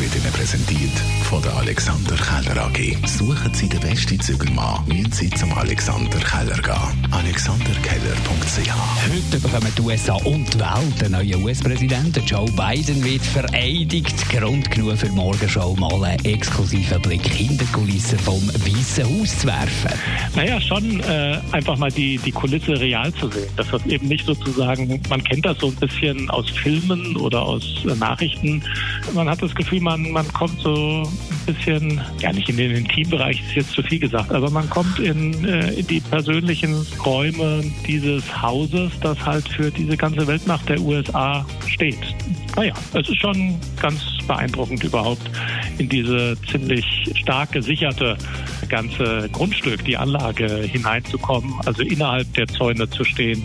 wird Ihnen präsentiert von der Alexander Keller AG. Suchen Sie den besten Zügelmann, müssen Sie zum Alexander Keller gehen. AlexanderKeller.ch Heute bekommen die USA und die Welt einen neuen US-Präsidenten. Joe Biden wird vereidigt. Grund genug für Morgenshow mal einen exklusiven Blick hinter die Kulissen vom Weißen Haus zu werfen. Naja, schon äh, einfach mal die, die Kulisse real zu sehen. Das eben nicht sozusagen, man kennt das so ein bisschen aus Filmen oder aus äh, Nachrichten. Man hat das Gefühl, man, man kommt so ein bisschen, ja nicht in den Intimbereich, ist jetzt zu viel gesagt, aber man kommt in, äh, in die persönlichen Räume dieses Hauses, das halt für diese ganze Weltmacht der USA steht. Naja, es ist schon ganz beeindruckend überhaupt in diese ziemlich stark gesicherte ganze Grundstück, die Anlage hineinzukommen, also innerhalb der Zäune zu stehen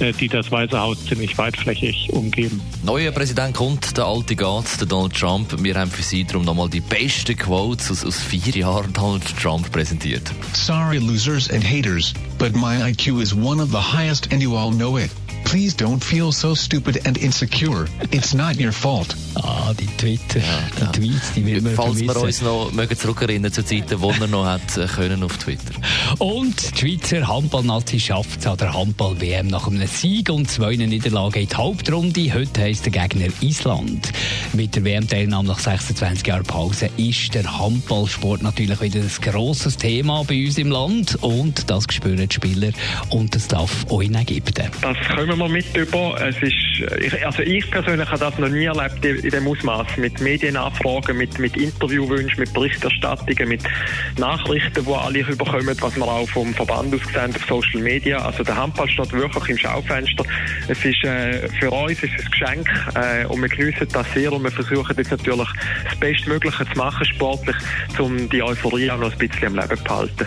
die das Weiße Haus ziemlich weitflächig umgeben. Neuer Präsident kommt, der alte geht, der Donald Trump. Wir haben für Sie darum nochmal die besten Quotes aus, aus vier Jahren Donald Trump präsentiert. Sorry, losers and haters, but my IQ is one of the highest and you all know it. Please don't feel so stupid and insecure. It's not your fault. Ah, die Twitter, Ja, die Tweets, die will man Falls wir uns noch mögen zurückerinnern zu Zeiten, wo er noch hat äh, können auf Twitter. Und die Schweizer Handballnazi schafft es an der Handball-WM nach einem Sieg und zwei Niederlagen in die Hauptrunde. Heute heisst der Gegner Island. Mit der WM-Teilnahme nach 26 Jahren Pause ist der Handballsport natürlich wieder ein grosses Thema bei uns im Land und das spüren die Spieler und das Staff auch in Ägypten. Das kommen wir mit über. Es ist, also ich persönlich habe das noch nie erlebt in dem Ausmaß mit Medienanfragen, mit, mit Interviewwünschen, mit Berichterstattungen, mit Nachrichten, die alle überkommen, was wir auch vom Verband aus sehen auf Social Media. Also der Handball steht wirklich im Schaufenster. Es ist äh, für uns ist es ein Geschenk äh, und wir geniessen das sehr und wir versuchen jetzt natürlich das Bestmögliche zu machen sportlich, um die Euphorie auch noch ein bisschen am Leben zu behalten.